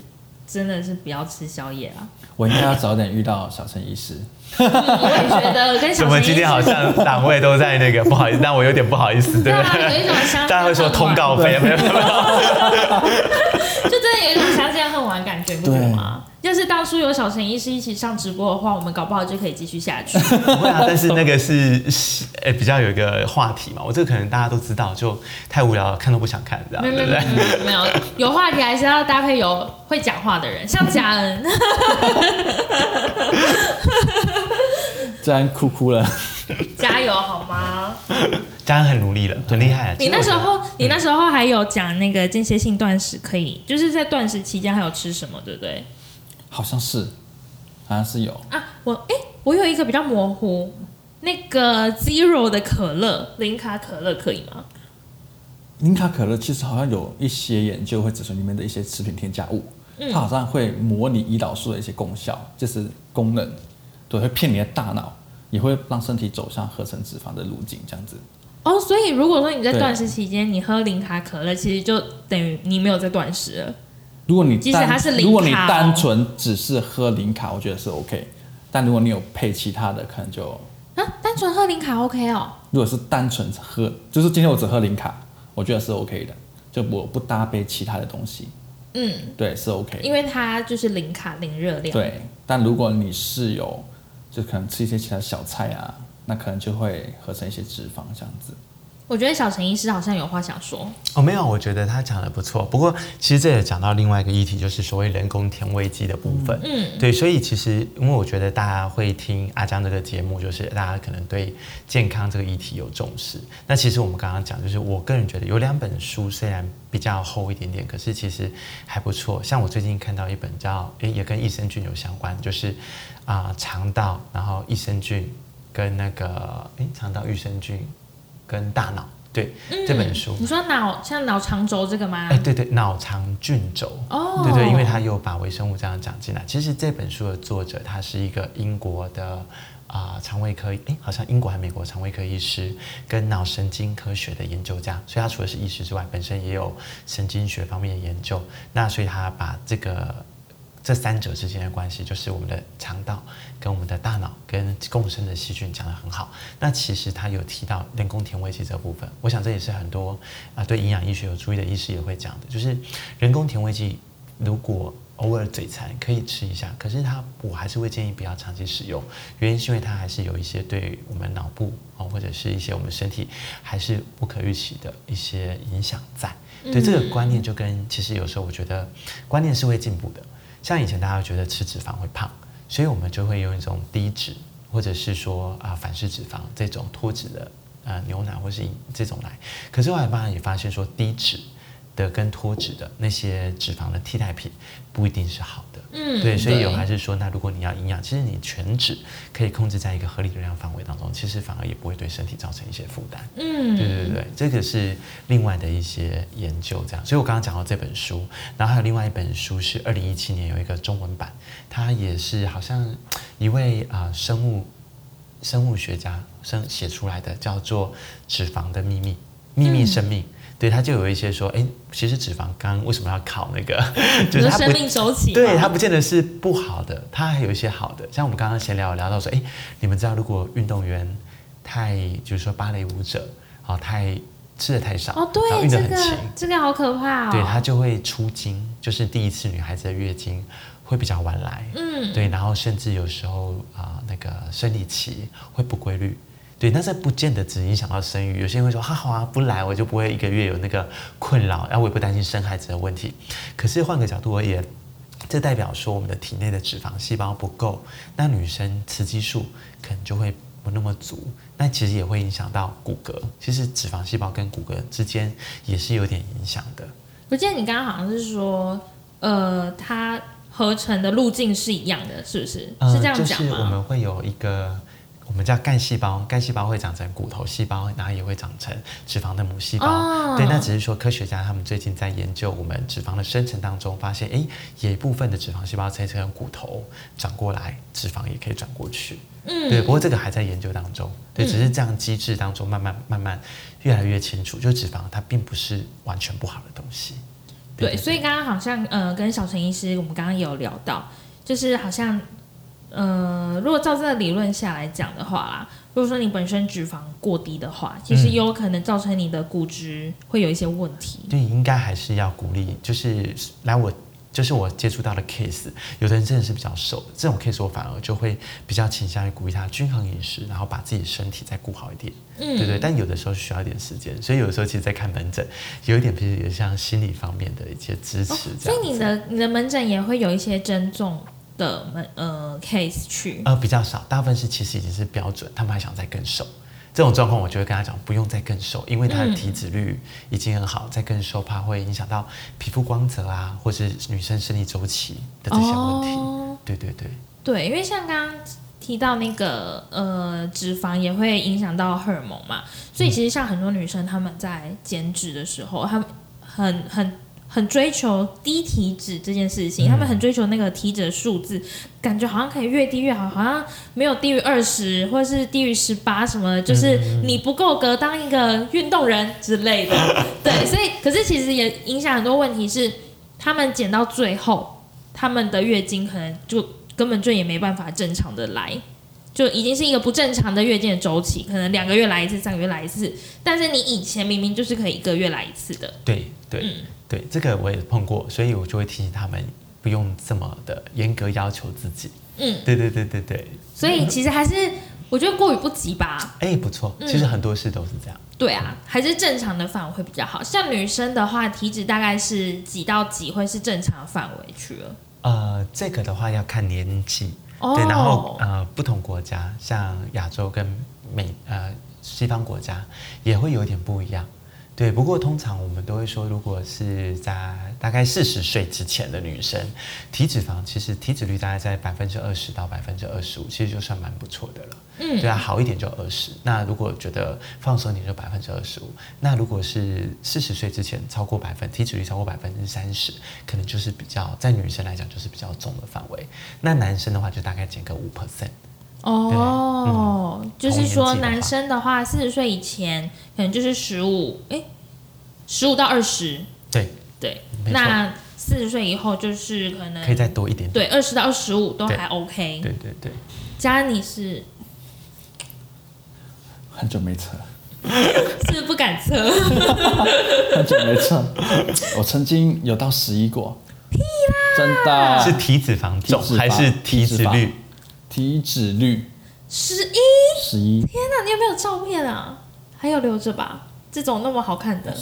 真的是不要吃宵夜啊。我应该要早点遇到小陈医师。我也觉得跟小怎么陈今天好像两位都在那个不好意思，但我有点不好意思，对不对啊，有？一种大家会说通告费，的有一种相见恨晚的感觉，不觉得吗？要是当初有小陈医师一起上直播的话，我们搞不好就可以继续下去。不会啊，但是那个是呃、比较有一个话题嘛，我这个可能大家都知道，就太无聊了，看都不想看，这样没有对不没有没对？有没有没有，话题还是要搭配有会讲话的人，像嘉恩。这样哭哭了，加油好吗？家人很努力了，很厉害。你那时候，你那时候还有讲那个间歇性断食，可以就是在断食期间还有吃什么，对不对？好像是，好像是有。啊，我哎、我有一个比较模糊，那个 Zero 的可乐，零卡可乐可以吗？零卡可乐其实好像有一些研究会指出里面的一些食品添加物，它好像会模拟胰岛素的一些功效，就是功能，对，会骗你的大脑，也会让身体走向合成脂肪的路径，这样子。哦，所以如果说你在对断食期间你喝零卡可乐，其实就等于你没有在断食了。如果你即使它是零如果你单纯只是喝零卡，我觉得是 OK。但如果你有配其他的，可能就啊，单纯喝零卡 OK 哦。如果是单纯喝，就是今天我只喝零卡，我觉得是 OK 的，就我不搭配其他的东西，嗯，对，是 OK。因为它就是零卡零热量。，对，但如果你是有，就可能吃一些其他小菜啊，那可能就会合成一些脂肪这样子。我觉得小陈医师好像有话想说。哦，没有，我觉得他讲的不错。不过其实这也讲到另外一个议题，就是所谓人工甜味剂的部分。嗯，对，所以其实因为我觉得大家会听阿江这个节目，就是大家可能对健康这个议题有重视。那其实我们刚刚讲，就是我个人觉得有两本书虽然比较厚一点点，可是其实还不错。像我最近看到一本叫诶，也跟益生菌有相关，就是啊、肠道，然后益生菌跟那个诶肠道益生菌跟大脑。对、这本书，你说脑像脑肠轴这个吗？哎，对对，脑肠菌轴。哦，对对，因为他又把微生物这样讲进来。其实这本书的作者他是一个英国的啊、肠胃科，诶，好像英国还美国肠胃科医师跟脑神经科学的研究家，所以他除了是医师之外，本身也有神经学方面的研究。那所以他把这个这三者之间的关系，就是我们的肠道跟我们的大脑跟共生的细菌讲得很好。那其实他有提到人工甜味剂这部分，我想这也是很多啊、对营养医学有注意的医师也会讲的，就是人工甜味剂如果偶尔嘴馋可以吃一下，可是它我还是会建议不要长期使用，原因是因为它还是有一些对我们脑部哦或者是一些我们身体还是不可预期的一些影响在。对这个观念就跟其实有时候我觉得观念是会进步的，像以前大家觉得吃脂肪会胖，所以我们就会用一种低脂或者是说啊、反式脂肪这种脱脂的呃牛奶或是这种奶，可是后来慢慢也发现说低脂的跟脱脂的那些脂肪的替代品不一定是好的。嗯对，所以有还是说，那如果你要营养，其实你全脂可以控制在一个合理的量范围当中，其实反而也不会对身体造成一些负担。嗯，对对对对，这个是另外的一些研究，这样。所以我刚刚讲到这本书，然后还有另外一本书是二零一七年有一个中文版，它也是好像一位啊、生物生物学家生写出来的，叫做《脂肪的秘密》，秘密生命。对，他就有一些说，哎，其实脂肪肝为什么要考那个？就是它不你说生命周期嘛，对，它不见得是不好的，它还有一些好的。像我们刚刚闲聊聊到说，哎，你们知道如果运动员太，就是说芭蕾舞者，哦，太吃的太少，哦，然后对，运得很勤，这个好可怕哦，对，它就会出经，就是第一次女孩子的月经会比较晚来，嗯，对，然后甚至有时候啊、那个生理期会不规律。对，那这不见得只影响到生育，有些人会说，哈好啊，不来我就不会一个月有那个困扰，然后我也不担心生孩子的问题。可是换个角度而言，这代表说我们的体内的脂肪细胞不够，那女生雌激素可能就会不那么足，那其实也会影响到骨骼。其实脂肪细胞跟骨骼之间也是有点影响的。我记得你刚刚好像是说，呃，它合成的路径是一样的，是不是？是这样讲吗就是我吗？们会有一个，我们叫干细胞，干细胞会长成骨头细胞，然后也会长成脂肪的母细胞。哦对，那只是说科学家他们最近在研究我们脂肪的生成当中，发现，哎，有一部分的脂肪细胞可以从骨头转过来，脂肪也可以转过去。嗯，对，不过这个还在研究当中。对，只是这样机制当中慢慢慢慢越来越清楚，就脂肪它并不是完全不好的东西。对，所以刚刚好像呃，跟小陈医师我们刚刚也有聊到，就是好像呃，如果照这个理论下来讲的话啦，如果说你本身脂肪过低的话，其实嗯有可能造成你的骨质会有一些问题。对，应该还是要鼓励，就是来我就是我接触到的 case，有的人真的是比较瘦的，这种 case 我反而就会比较倾向于鼓励他均衡饮食，然后把自己身体再顾好一点，嗯，对对。但有的时候需要一点时间，所以有的时候其实，在看门诊，有一点其实也像心理方面的一些支持所。以你的你的门诊也会有一些增重的门呃 case 去。呃比较少，大部分是其实已经是标准，他们还想再更瘦。这种状况，我就会跟他讲，不用再更瘦，因为他的嗯体脂率已经很好，再更瘦怕会影响到皮肤光泽啊，或是女生生理周期的这些问题。哦，对对对，对，因为像刚刚提到那个呃脂肪也会影响到荷尔蒙嘛，所以其实像很多女生她们在减脂的时候，她们很很很追求低体脂这件事情，他们很追求那个体脂的数字，感觉好像可以越低越好，好像没有低于二十或者是低于十八什么的，就是你不够格当一个运动人之类的。对，所以可是其实也影响很多问题是，他们减到最后，他们的月经可能就根本就也没办法正常的来。就已经是一个不正常的月经的周期，可能两个月来一次，三个月来一次。但是你以前明明就是可以一个月来一次的，对对、嗯对，这个我也碰过，所以我就会提醒他们不用这么的严格要求自己。嗯，对对对对对，所以其实还是我觉得过于不及吧。哎，不错，嗯其实很多事都是这样。对啊，还是正常的范围会比较好。像女生的话，体脂大概是几到几会是正常范围去了。呃，这个的话要看年纪，哦对，然后呃，不同国家，像亚洲跟美呃西方国家也会有点不一样。对，不过通常我们都会说，如果是在大概四十岁之前的女生，体脂肪其实体脂率大概在百分之二十到百分之二十五，其实就算蛮不错的了。嗯对啊，好一点就二十。那如果觉得放松一点就百分之二十五。那如果是四十岁之前超过百分体脂率超过百分之三十，可能就是比较在女生来讲就是比较重的范围。那男生的话就大概减个五 percent。哦，就是说男生的话，四十岁以前可能就是十五，哎，十五到二十，对，对。那四十岁以后就是可能可以再多一点点。对二十到二十五都对还 OK。对对对，家你是很久没测，是 不是不敢测？很久没测。我曾经有到十一过，屁啦，真的是体脂肪重还是体脂率？体脂率十一？十一，天哪，你有没有照片啊？还有留着吧？这种那么好看的，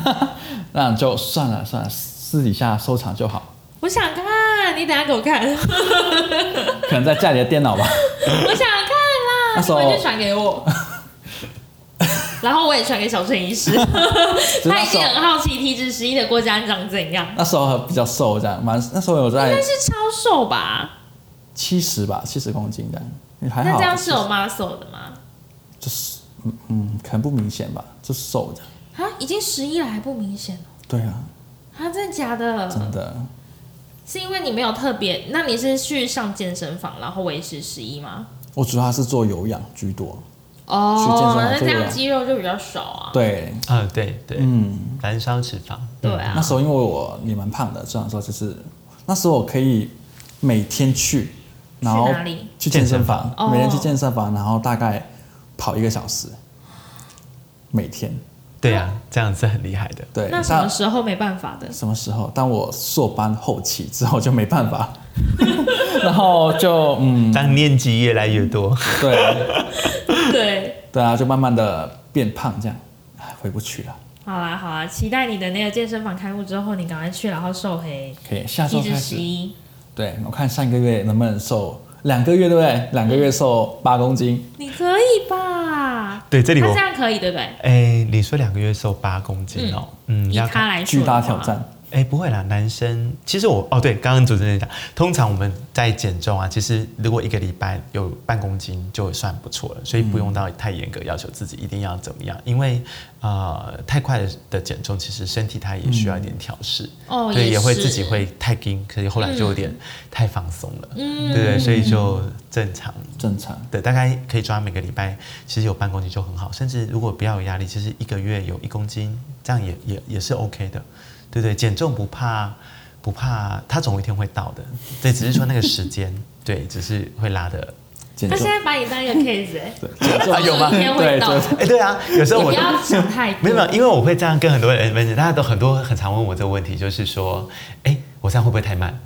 那就算了算了，私底下收藏就好，我想看，你等下给我看，可能在家里的电脑吧。我想看啦，那时候你回去传给我。然后我也传给小陈医师，是他已经很好奇体脂十一的郭嘉长怎样，那时候比较瘦，这样蛮那时候有在应该是超瘦吧？七十吧，七十公斤的，你，还好。那这样是有 muscle 的吗？就是嗯嗯，可能不明显吧，就瘦的。啊，已经十一了还不明显哦。对啊，啊，真的假的？真的。是因为你没有特别，那你是去上健身房，然后维持十一吗？我主要是做有氧居多。哦去健身房那这样肌肉就比较少啊。对，啊，对对，嗯，燃烧脂肪。对啊那时候因为我也蛮胖的，这样说就是那时候我可以每天去，然后去健身房身，房每天去哦健身房，然后大概跑一个小时，每天。对啊，这样是很厉害的。对，那什么但时候没办法的？什么时候？当我硕班后期之后就没办法，然后就嗯，当年纪越来越多，对 对，对啊，就慢慢的变胖这样，唉回不去了。好啦好啦，期待你的那个健身房开幕之后，你赶快去，然后瘦黑可以，下周开始。一。对，我看上个月能不能瘦两个月，对不对？两个月瘦八公斤，你可以吧？对这里我那这样可以对不对？哎，你说两个月瘦八公斤哦，嗯，以他要看。来说巨大挑战。哎，不会啦，男生其实我哦，对，刚刚主持人讲，通常我们在减重啊，其实如果一个礼拜有半公斤就算不错了，所以不用到太严格要求自己一定要怎么样，因为呃太快的的减重，其实身体它也需要一点调试，哦，对，也会自己会太紧，可是后来就有点太放松了，嗯对对，所以就正常。正常。对，大概可以抓每个礼拜，其实有半公斤就很好，甚至如果不要有压力，其实一个月有一公斤，这样也也也是 OK 的，对对，减重不怕不怕，它总有一天会到的，对，只是说那个时间，对，只是会拉的，减重他现在把你当一个 case 哎、对啊 有吗对，哎，对啊，有时候我你不要想太多。没有，没有，因为我会这样跟很多人分析，大家都很多很常问我这个问题，就是说，哎，我这样会不会太慢？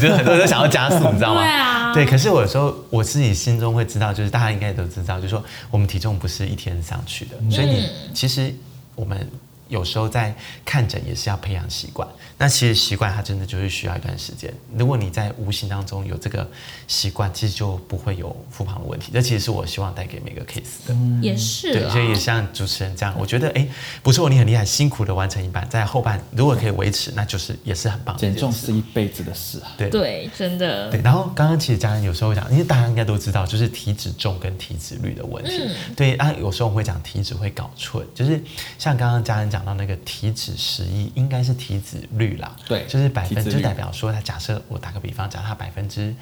就是很多人都想要加速，你知道吗？对啊对，可是我有时候我自己心中会知道，就是大家应该也都知道，就是说我们体重不是一天上去的，所以你嗯其实我们有时候在看诊也是要培养习惯。那其实习惯它真的就是需要一段时间。如果你在无形当中有这个习惯，其实就不会有复胖的问题。这其实是我希望带给每个 case 的。也是对，所以也像主持人这样，我觉得哎，不错，你很厉害，辛苦的完成一半，在后半如果可以维持，那就是也是很棒的减重是一辈子的事啊。对对，真的对，然后刚刚其实家人有时候会讲，因为大家应该都知道，就是体脂重跟体脂率的问题。嗯对啊，有时候我们会讲体脂会搞错，就是像刚刚家人讲到那个体脂十一，应该是体脂率啦。对就是百分，就代表说，他假设我打个比方，假设他百分之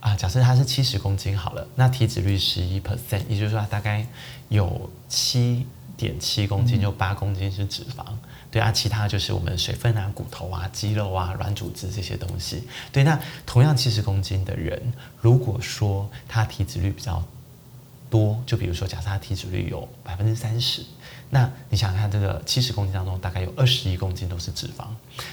啊，假设他是七十公斤好了，那体脂率十一 percent，也就是说他大概有七点七公斤，就八公斤是脂肪。对啊，其他就是我们水分啊、骨头啊、肌肉啊、软组织这些东西。对，那同样七十公斤的人，如果说他体脂率比较多，就比如说假设他体脂率有百分之三十，那你想想看，这个七十公斤当中大概有二十一公斤都是脂肪，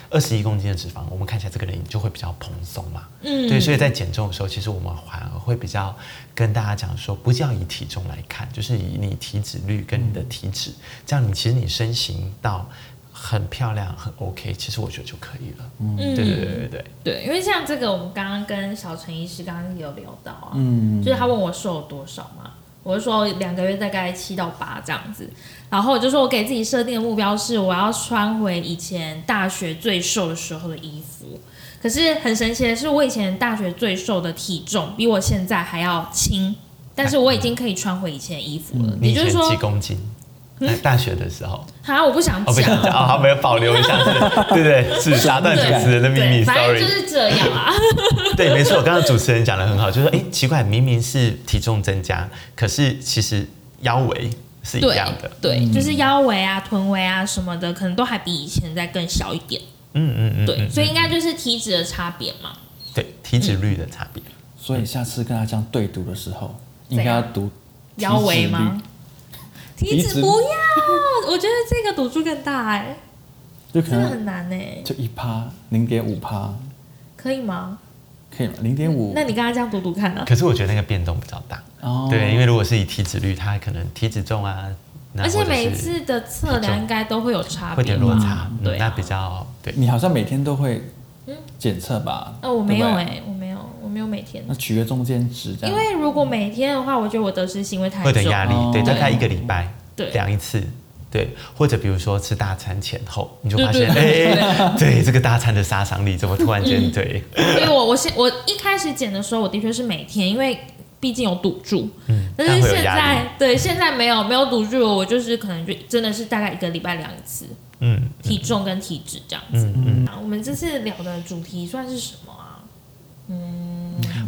二十一公斤的脂肪，我们看起来这个人就会比较蓬松嘛。嗯对，所以在减重的时候，其实我们反而会比较跟大家讲说，不叫以体重来看，就是以你体脂率跟你的体脂，这样你其实你身形到很漂亮、很 OK，其实我觉得就可以了。嗯，对对对对对。对，因为像这个，我们刚刚跟小陈医师刚刚有聊到啊，嗯，就是他问我瘦了多少嘛，我就说两个月大概七到八这样子，然后我就说我给自己设定的目标是我要穿回以前大学最瘦的时候的衣服。可是很神奇的是，我以前大学最瘦的体重比我现在还要轻，但是我已经可以穿回以前的衣服了。也就是说几，公斤？在大学的时候，好，我不想我，不想讲，啊，好，没有保留一下，是，对对，是打断主持人的秘密，sorry 就。是这样啊。对，没错，刚刚主持人讲的很好，就是说，哎，奇怪，明明是体重增加，可是其实腰围是一对样的。对，就是腰围啊、臀围啊什么的，可能都还比以前再更小一点。嗯嗯嗯，对，嗯所以应该就是体脂的差别嘛。对体脂率的差别。所以下次跟他这样对读的时候，应该要读腰围率吗？体体脂脂不要，我觉得这个赌注更大哎、就可能真的很难哎、就一趴、零点五趴，可以吗？可以吗？零点五。那你刚刚这样赌赌看啊？可是我觉得那个变动比较大。哦，对，因为如果是以体脂率，它可能体脂重啊，而且每次的测量应该都会有差会点落差，嗯对、啊，那比较对。你好像每天都会嗯检测吧？哦，我没有哎、对我没没有每天那，取个中间值。因为如果每天的话，我觉得我得失心会太重。会有点压力，哦对，大概一个礼拜对量一次，对，或者比如说吃大餐前后，你就发对现，对哎，对这个大餐的杀伤力怎么突然间嗯对，所以我我先我一开始减的时候，我的确是每天，因为毕竟有赌注。嗯，但是现在对现在没有没有赌注，我就是可能就真的是大概一个礼拜量一次嗯体重跟体脂这样子。嗯嗯，啊我们这次聊的主题算是什么啊？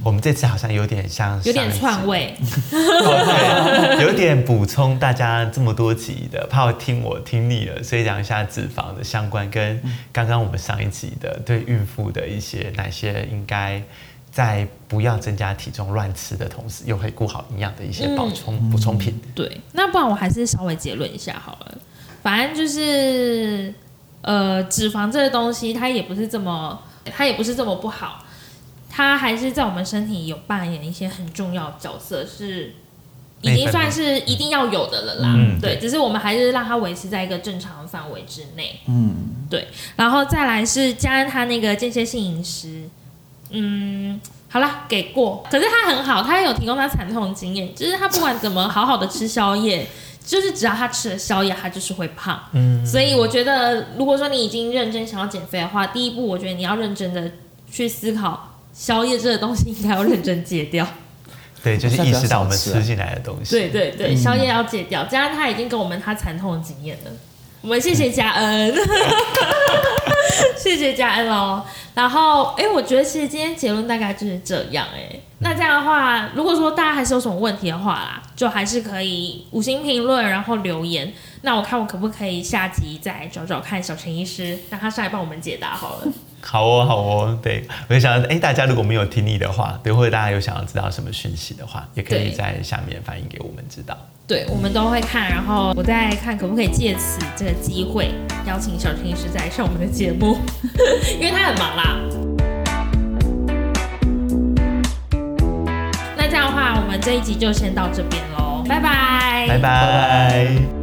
我们这次好像有点像有点上一集篡位，哦，对，有点补充大家这么多集的，怕我听我听腻了，所以讲一下脂肪的相关，跟刚刚我们上一集的对孕妇的一些哪些应该在不要增加体重乱吃的同时，又可以顾好营养的一些补充补充品。对。那不然我还是稍微结论一下好了。反正就是呃，脂肪这个东西，它也不是这么，它也不是这么不好，它还是在我们身体有扮演一些很重要的角色，是已经算是一定要有的了啦。嗯对，只是我们还是让它维持在一个正常的范围之内。嗯，对然后再来是加恩他那个间歇性饮食，嗯，好啦，给过。可是他很好，他有提供他惨痛的经验，就是他不管怎么好好的吃宵夜，就是只要他吃了宵夜，他就是会胖。嗯，所以我觉得，如果说你已经认真想要减肥的话，第一步我觉得你要认真的去思考宵夜这个东西应该要认真戒掉。对，就是意识到我们吃进来的东西。对对对，宵夜要戒掉。加上他已经给我们他惨痛的经验了，我们谢谢嘉恩，谢谢嘉恩哦。然后，哎，我觉得其实今天结论大概就是这样哎。那这样的话，如果说大家还是有什么问题的话啦，就还是可以五星评论，然后留言。那我看我可不可以下集再找找看小陈医师，让他上来帮我们解答好了。好哦，好哦，对，我就想，哎，大家如果没有听你的话，对，或者大家有想要知道什么讯息的话，也可以在下面反映给我们知道。对，我们都会看，然后我再看可不可以借此这个机会邀请小陈医师再上我们的节目，因为他很忙啦。那这样的话，我们这一集就先到这边喽，拜拜，拜拜。